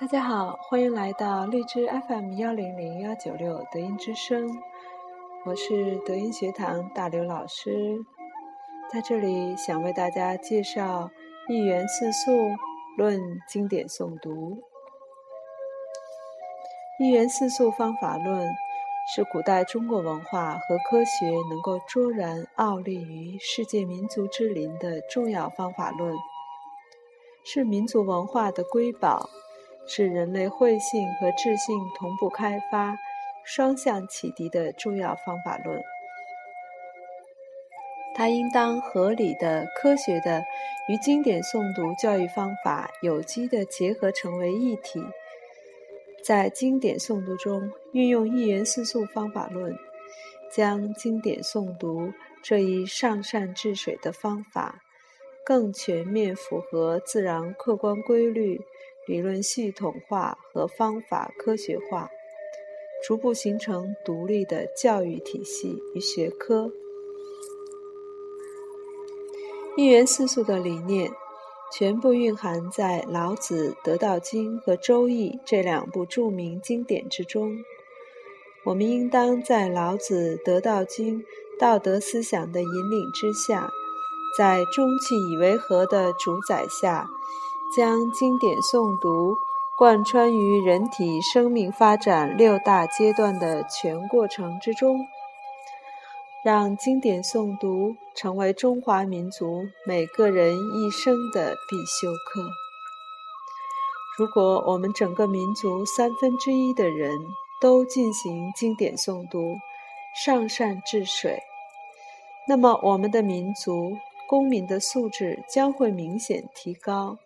大家好，欢迎来到荔枝 FM 幺零零幺九六德音之声，我是德音学堂大刘老师，在这里想为大家介绍《一元四素论经典诵读》。《一元四素方法论》是古代中国文化和科学能够卓然傲立于世界民族之林的重要方法论，是民族文化的瑰宝。是人类慧性和智性同步开发、双向启迪的重要方法论。它应当合理的、科学的与经典诵读教育方法有机的结合成为一体，在经典诵读中运用一元四素方法论，将经典诵读这一上善治水的方法，更全面符合自然客观规律。理论系统化和方法科学化，逐步形成独立的教育体系与学科。一元四素的理念全部蕴含在《老子》《得道经》和《周易》这两部著名经典之中。我们应当在老子《得道经》道德思想的引领之下，在中气以为和的主宰下。将经典诵读贯穿于人体生命发展六大阶段的全过程之中，让经典诵读成为中华民族每个人一生的必修课。如果我们整个民族三分之一的人都进行经典诵读，上善治水，那么我们的民族公民的素质将会明显提高。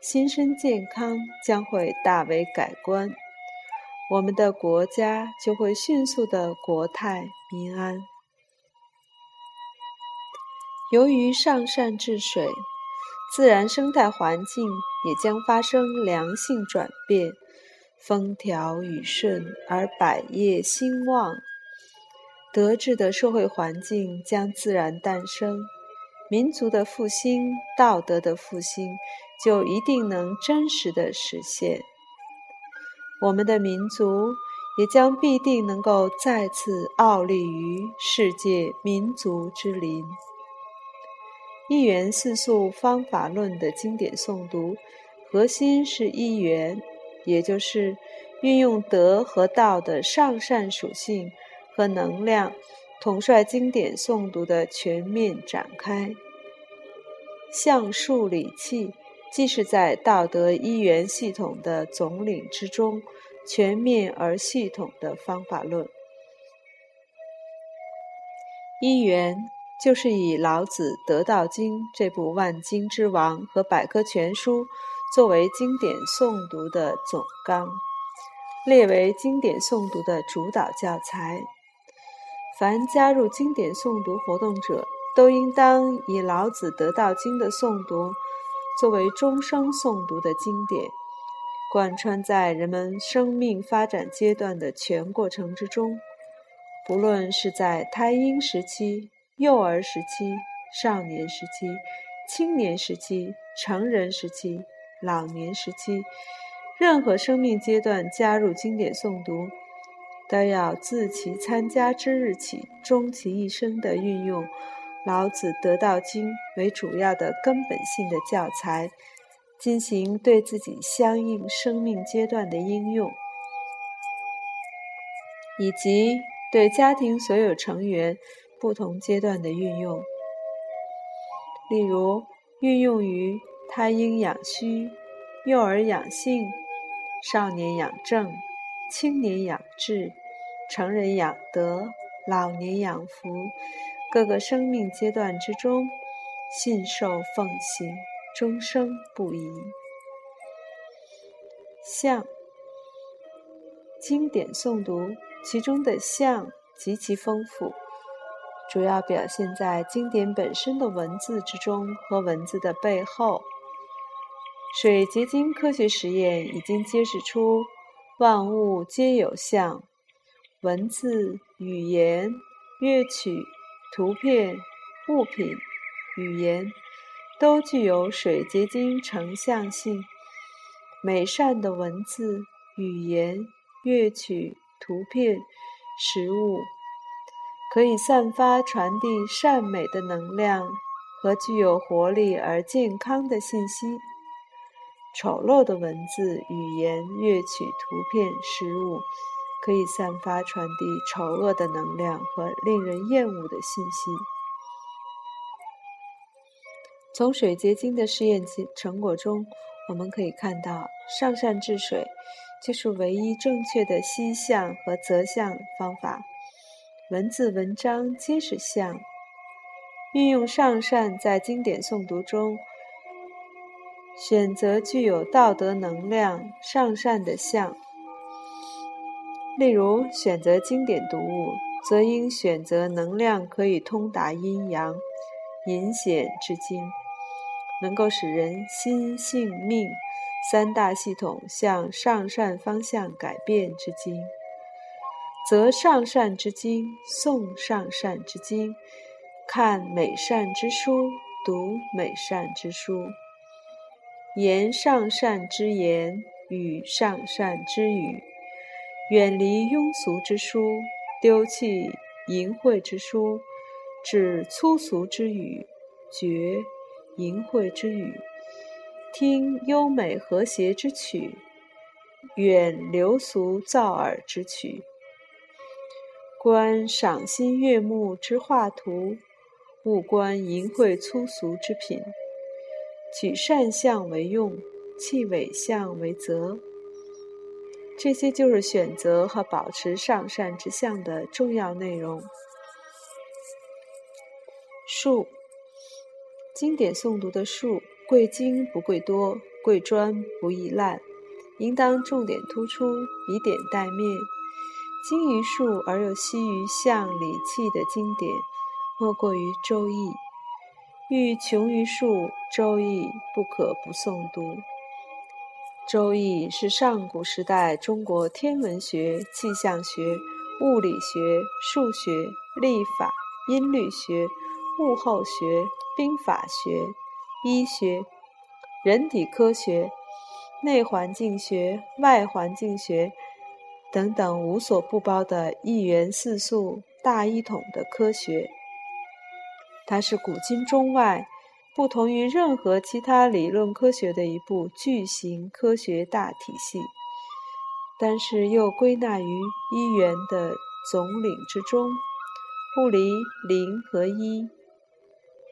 心身健康将会大为改观，我们的国家就会迅速的国泰民安。由于上善治水，自然生态环境也将发生良性转变，风调雨顺而百业兴旺，德治的社会环境将自然诞生，民族的复兴，道德的复兴。就一定能真实的实现，我们的民族也将必定能够再次傲立于世界民族之林。一元四素方法论的经典诵读，核心是一元，也就是运用德和道的上善属性和能量，统帅经典诵读的全面展开，象数理气。既是在道德一元系统的总领之中，全面而系统的方法论。一元就是以老子《得道经》这部万经之王和百科全书作为经典诵读的总纲，列为经典诵读的主导教材。凡加入经典诵读活动者，都应当以老子《得道经》的诵读。作为终生诵读的经典，贯穿在人们生命发展阶段的全过程之中，不论是在胎婴时期、幼儿时期、少年时期、青年时期、成人时期、老年时期，任何生命阶段加入经典诵读，都要自其参加之日起，终其一生的运用。老子《得道经》为主要的根本性的教材，进行对自己相应生命阶段的应用，以及对家庭所有成员不同阶段的运用。例如，运用于胎婴养虚、幼儿养性、少年养正、青年养志、成人养德、老年养福。各个生命阶段之中，信受奉行，终生不移。像，经典诵读，其中的象极其丰富，主要表现在经典本身的文字之中和文字的背后。水结晶科学实验已经揭示出，万物皆有象，文字、语言、乐曲。图片、物品、语言都具有水结晶成像性，美善的文字、语言、乐曲、图片、食物，可以散发、传递善美的能量和具有活力而健康的信息。丑陋的文字、语言、乐曲、图片、食物，可以散发、传递丑恶的能量和令人厌恶的信息。从水结晶的试验成果中，我们可以看到，上善治水就是唯一正确的析相和择相方法。文字文章皆是相，运用上善在经典诵读中，选择具有道德能量、上善的相。例如，选择经典读物，则应选择能量可以通达阴阳、隐显之经。能够使人心性命三大系统向上善方向改变之经，则上善之经，诵上善之经，看美善之书，读美善之书，言上善之言，语上善之语，远离庸俗之书，丢弃淫秽之书，止粗俗之语，绝。淫秽之语，听优美和谐之曲，远流俗造耳之曲；观赏心悦目之画图，勿观淫秽粗俗之品。取善相为用，弃伪相为则。这些就是选择和保持上善之相的重要内容。数。经典诵读的术，贵精不贵多，贵专不易烂，应当重点突出，以点带面。精于术而又稀于象理气的经典，莫过于《周易》。欲穷于术，《周易》不可不诵读。《周易》是上古时代中国天文学、气象学、物理学、数学、历法、音律学。物候学、兵法学、医学、人体科学、内环境学、外环境学等等无所不包的一元四素大一统的科学，它是古今中外不同于任何其他理论科学的一部巨型科学大体系，但是又归纳于一元的总领之中，不离零和一。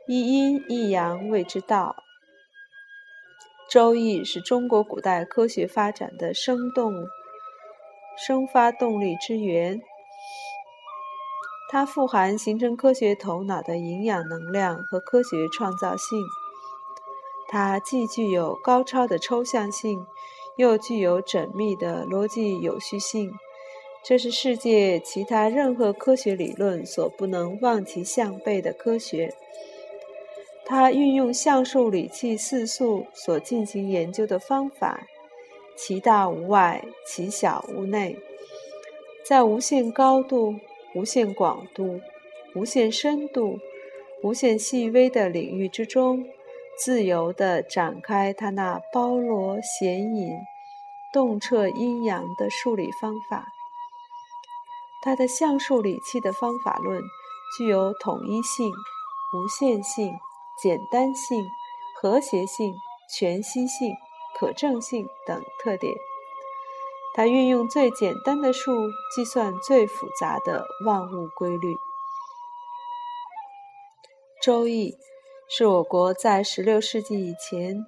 一阴一阳谓之道。《周易》是中国古代科学发展的生动、生发动力之源，它富含形成科学头脑的营养能量和科学创造性。它既具有高超的抽象性，又具有缜密的逻辑有序性，这是世界其他任何科学理论所不能望其项背的科学。它运用象数理气四素所进行研究的方法，其大无外，其小无内，在无限高度、无限广度、无限深度、无限细微的领域之中，自由地展开他那包罗显隐、洞彻阴阳的数理方法。他的象数理气的方法论具有统一性、无限性。简单性、和谐性、全息性、可证性等特点。它运用最简单的数计算最复杂的万物规律。《周易》是我国在16世纪以前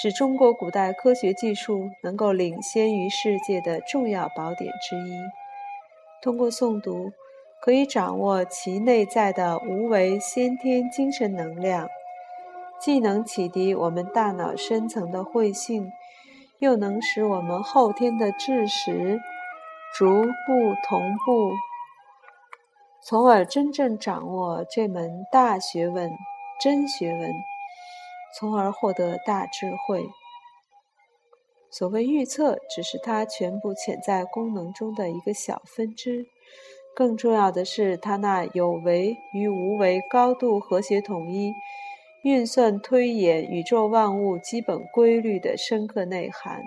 使中国古代科学技术能够领先于世界的重要宝典之一。通过诵读，可以掌握其内在的无为先天精神能量。既能启迪我们大脑深层的慧性，又能使我们后天的知识逐步同步，从而真正掌握这门大学问、真学问，从而获得大智慧。所谓预测，只是它全部潜在功能中的一个小分支，更重要的是它那有为与无为高度和谐统一。运算推演宇宙万物基本规律的深刻内涵。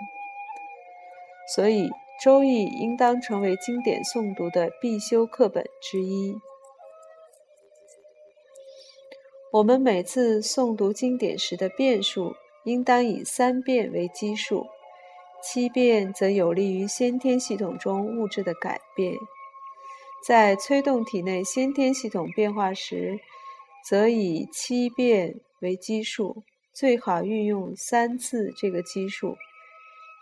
所以《周易》应当成为经典诵读的必修课本之一。我们每次诵读经典时的遍数，应当以三遍为基数，七遍则有利于先天系统中物质的改变。在催动体内先天系统变化时，则以七遍为基数，最好运用三次这个基数，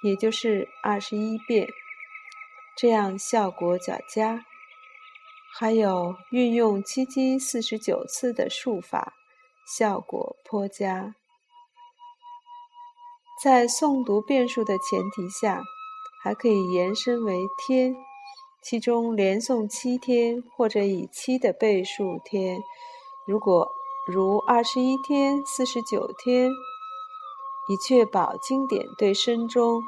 也就是二十一遍，这样效果较佳。还有运用七七四十九次的数法。效果颇佳。在诵读变数的前提下，还可以延伸为天，其中连诵七天，或者以七的倍数天。如果如二十一天、四十九天，以确保经典对身中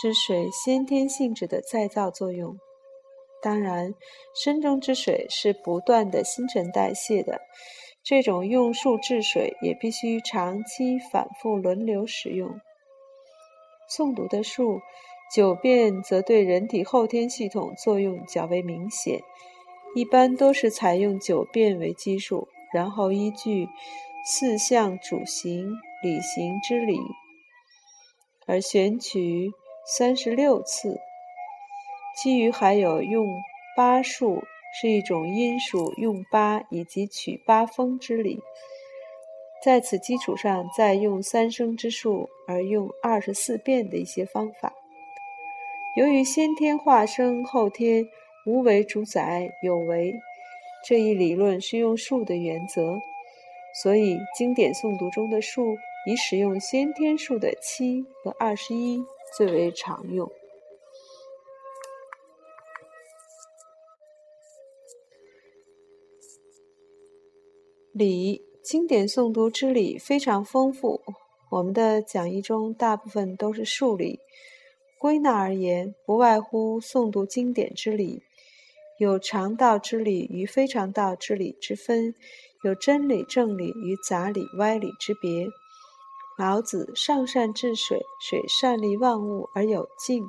之水先天性质的再造作用。当然，身中之水是不断的新陈代谢的。这种用数治水也必须长期反复轮流使用。诵读的数九遍，则对人体后天系统作用较为明显。一般都是采用九遍为基数，然后依据四象主行、理行之理而选取三十六次。其余还有用八数。是一种因数用八以及取八风之理，在此基础上再用三声之数而用二十四变的一些方法。由于先天化生，后天无为主宰有为这一理论是用数的原则，所以经典诵读中的数以使用先天数的七和二十一最为常用。礼经典诵读之礼非常丰富，我们的讲义中大部分都是数礼。归纳而言，不外乎诵读经典之礼，有常道之理与非常道之理之分，有真理正理与杂理歪理之别。老子上善治水，水善利万物而有静，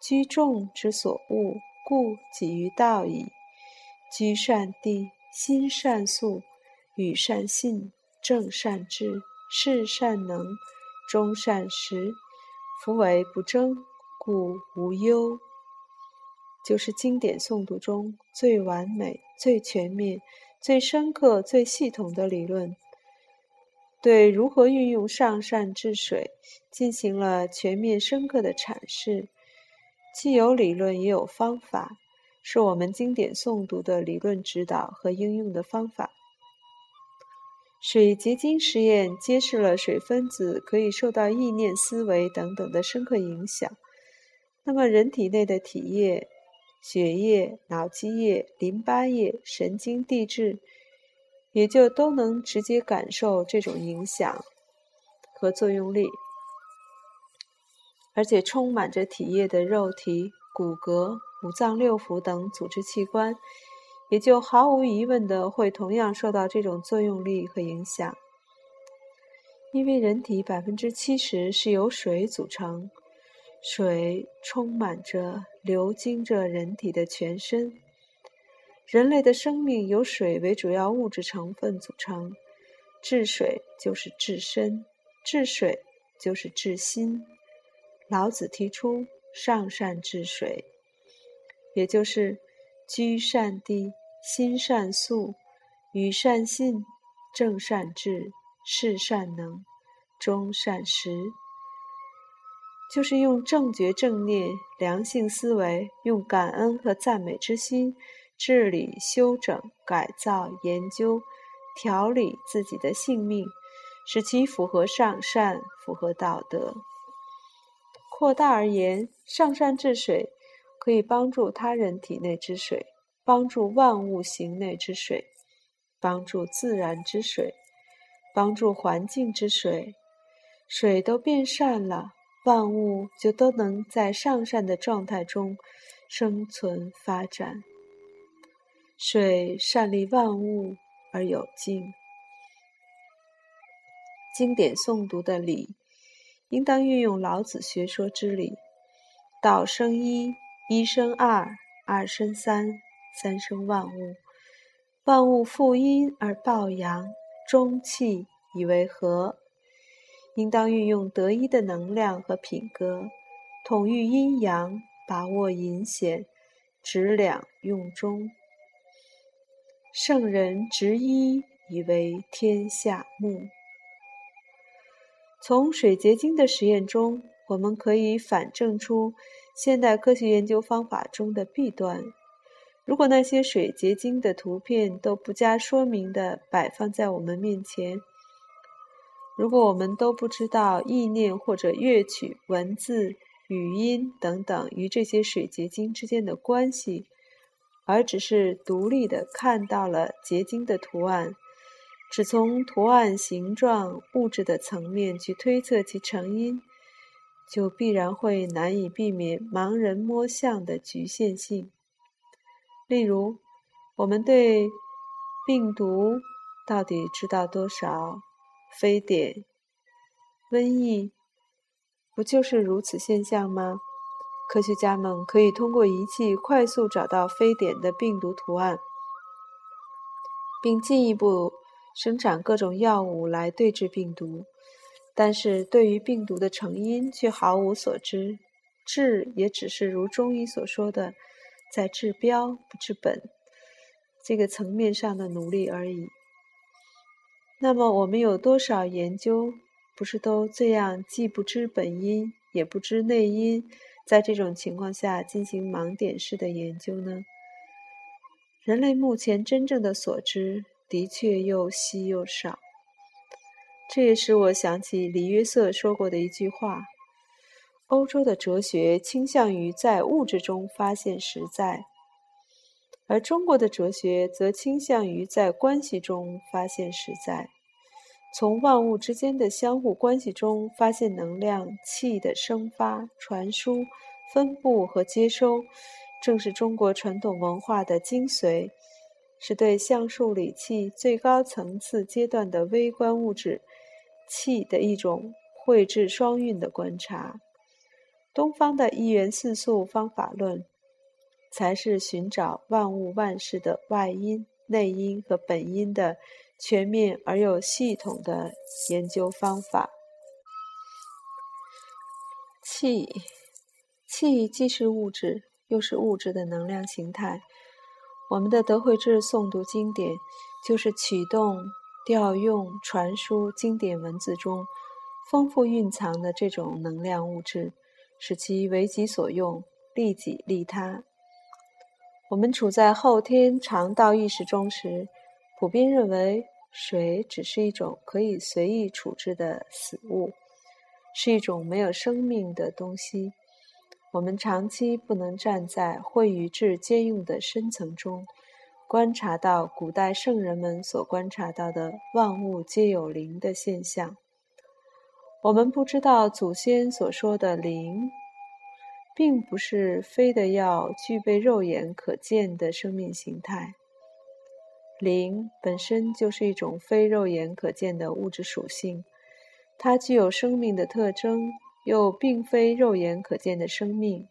居众之所恶，故几于道矣。居善地，心善素。与善信，正善治，事善能，终善实。夫为不争，故无忧。就是经典诵读中最完美、最全面、最深刻、最系统的理论，对如何运用上善治水进行了全面深刻的阐释，既有理论也有方法，是我们经典诵读的理论指导和应用的方法。水结晶实验揭示了水分子可以受到意念、思维等等的深刻影响。那么，人体内的体液、血液、脑积液、淋巴液、神经递质，也就都能直接感受这种影响和作用力。而且，充满着体液的肉体、骨骼、五脏六腑等组织器官。也就毫无疑问的会同样受到这种作用力和影响，因为人体百分之七十是由水组成，水充满着、流经着人体的全身。人类的生命由水为主要物质成分组成，治水就是治身，治水就是治心。老子提出上善治水，也就是居善地。心善素，与善信，正善治，事善能，终善实。就是用正觉正念、良性思维，用感恩和赞美之心，治理、修整、改造、研究、调理自己的性命，使其符合上善，符合道德。扩大而言，上善治水，可以帮助他人体内之水。帮助万物行内之水，帮助自然之水，帮助环境之水，水都变善了，万物就都能在上善的状态中生存发展。水善利万物而有静。经典诵读的理，应当运用老子学说之理，道生一，一生二，二生三，三生万物。万物负阴而抱阳，中气以为和。应当运用得一的能量和品格，统御阴阳，把握隐显，执两用中。圣人执一以为天下木。从水结晶的实验中，我们可以反证出现代科学研究方法中的弊端。如果那些水结晶的图片都不加说明的摆放在我们面前，如果我们都不知道意念或者乐曲、文字、语音等等与这些水结晶之间的关系，而只是独立的看到了结晶的图案，只从图案、形状、物质的层面去推测其成因，就必然会难以避免盲人摸象的局限性。例如，我们对病毒到底知道多少？非典、瘟疫，不就是如此现象吗？科学家们可以通过仪器快速找到非典的病毒图案，并进一步生产各种药物来对治病毒。但是对于病毒的成因却毫无所知，治也只是如中医所说的。在治标不治本这个层面上的努力而已。那么，我们有多少研究不是都这样，既不知本因，也不知内因，在这种情况下进行盲点式的研究呢？人类目前真正的所知，的确又稀又少。这也使我想起李约瑟说过的一句话。欧洲的哲学倾向于在物质中发现实在，而中国的哲学则倾向于在关系中发现实在。从万物之间的相互关系中发现能量气的生发、传输、分布和接收，正是中国传统文化的精髓，是对橡树理气最高层次阶段的微观物质气的一种绘制双运的观察。东方的一元四素方法论，才是寻找万物万事的外因、内因和本因的全面而又系统的研究方法。气，气既是物质，又是物质的能量形态。我们的德惠智诵读经典，就是启动、调用、传输经典文字中丰富蕴藏的这种能量物质。使其为己所用，利己利他。我们处在后天肠道意识中时，普遍认为水只是一种可以随意处置的死物，是一种没有生命的东西。我们长期不能站在慧与智兼用的深层中，观察到古代圣人们所观察到的万物皆有灵的现象。我们不知道祖先所说的灵，并不是非得要具备肉眼可见的生命形态。灵本身就是一种非肉眼可见的物质属性，它具有生命的特征，又并非肉眼可见的生命。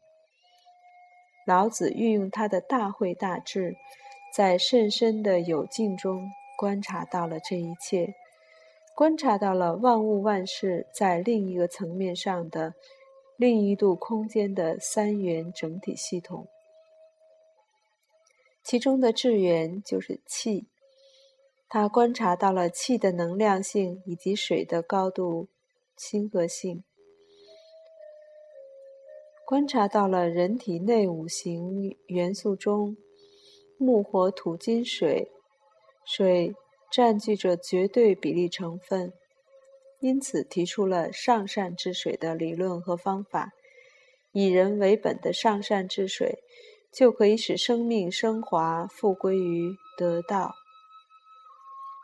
老子运用他的大慧大智，在甚深的有境中观察到了这一切。观察到了万物万事在另一个层面上的另一度空间的三元整体系统，其中的智源就是气。他观察到了气的能量性以及水的高度亲和性，观察到了人体内五行元素中木、火、土、金、水，水。占据着绝对比例成分，因此提出了上善治水的理论和方法。以人为本的上善治水，就可以使生命升华，复归于得道。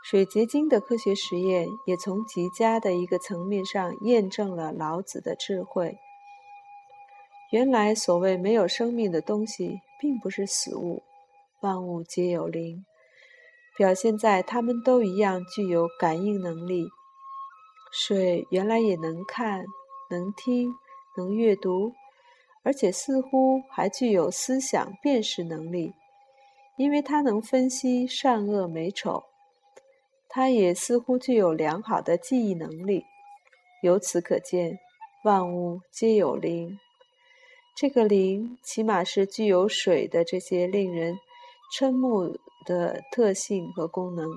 水结晶的科学实验，也从极佳的一个层面上验证了老子的智慧。原来，所谓没有生命的东西，并不是死物，万物皆有灵。表现在它们都一样具有感应能力。水原来也能看、能听、能阅读，而且似乎还具有思想辨识能力，因为它能分析善恶美丑。它也似乎具有良好的记忆能力。由此可见，万物皆有灵。这个灵，起码是具有水的这些令人瞠目的特性和功能。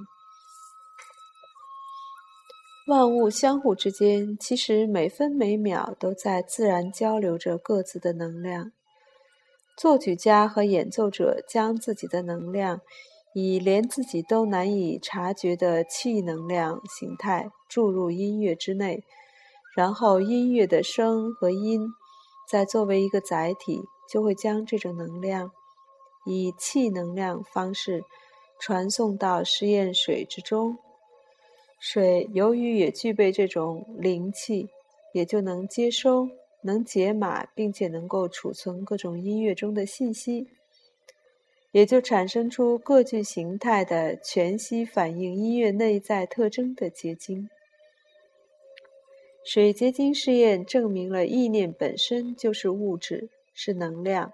万物相互之间，其实每分每秒都在自然交流着各自的能量。作曲家和演奏者将自己的能量，以连自己都难以察觉的气能量形态注入音乐之内，然后音乐的声和音，再作为一个载体，就会将这种能量以气能量方式传送到实验水之中。水由于也具备这种灵气，也就能接收、能解码，并且能够储存各种音乐中的信息，也就产生出各具形态的全息反映音乐内在特征的结晶。水结晶试验证明了意念本身就是物质，是能量，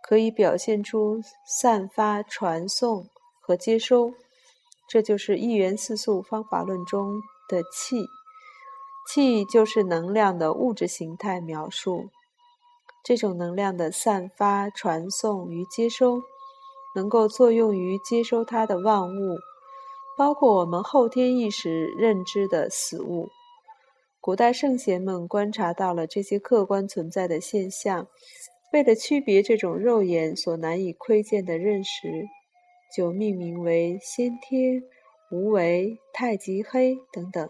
可以表现出散发、传送和接收。这就是一元四素方法论中的气，气就是能量的物质形态描述。这种能量的散发、传送与接收，能够作用于接收它的万物，包括我们后天意识认知的死物。古代圣贤们观察到了这些客观存在的现象，为了区别这种肉眼所难以窥见的认识。就命名为先天、无为、太极黑等等。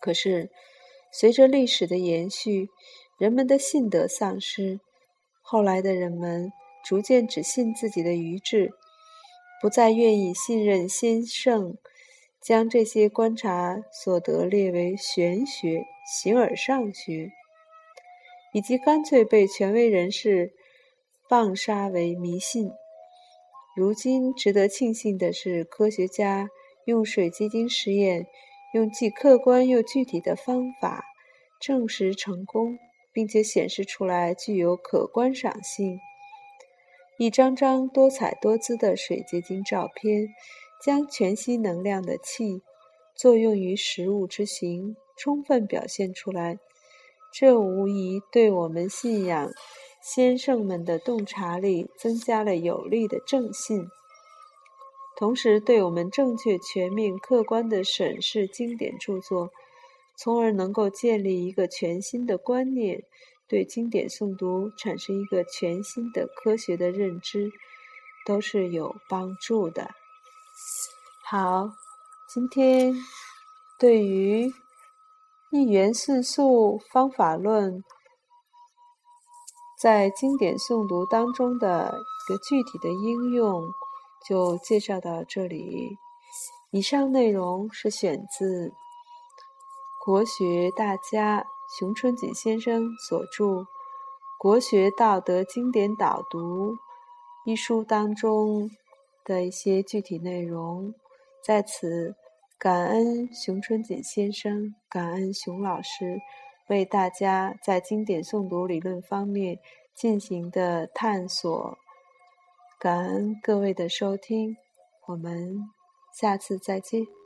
可是，随着历史的延续，人们的信德丧失，后来的人们逐渐只信自己的愚智，不再愿意信任先圣，将这些观察所得列为玄学、形而上学，以及干脆被权威人士棒杀为迷信。如今值得庆幸的是，科学家用水结晶实验，用既客观又具体的方法证实成功，并且显示出来具有可观赏性。一张张多彩多姿的水结晶照片，将全息能量的气作用于食物之形充分表现出来。这无疑对我们信仰。先生们的洞察力增加了有力的正信，同时对我们正确、全面、客观的审视经典著作，从而能够建立一个全新的观念，对经典诵读产生一个全新的科学的认知，都是有帮助的。好，今天对于一元四素方法论。在经典诵读当中的一个具体的应用，就介绍到这里。以上内容是选自国学大家熊春锦先生所著《国学道德经典导读》一书当中的一些具体内容。在此，感恩熊春锦先生，感恩熊老师。为大家在经典诵读理论方面进行的探索，感恩各位的收听，我们下次再见。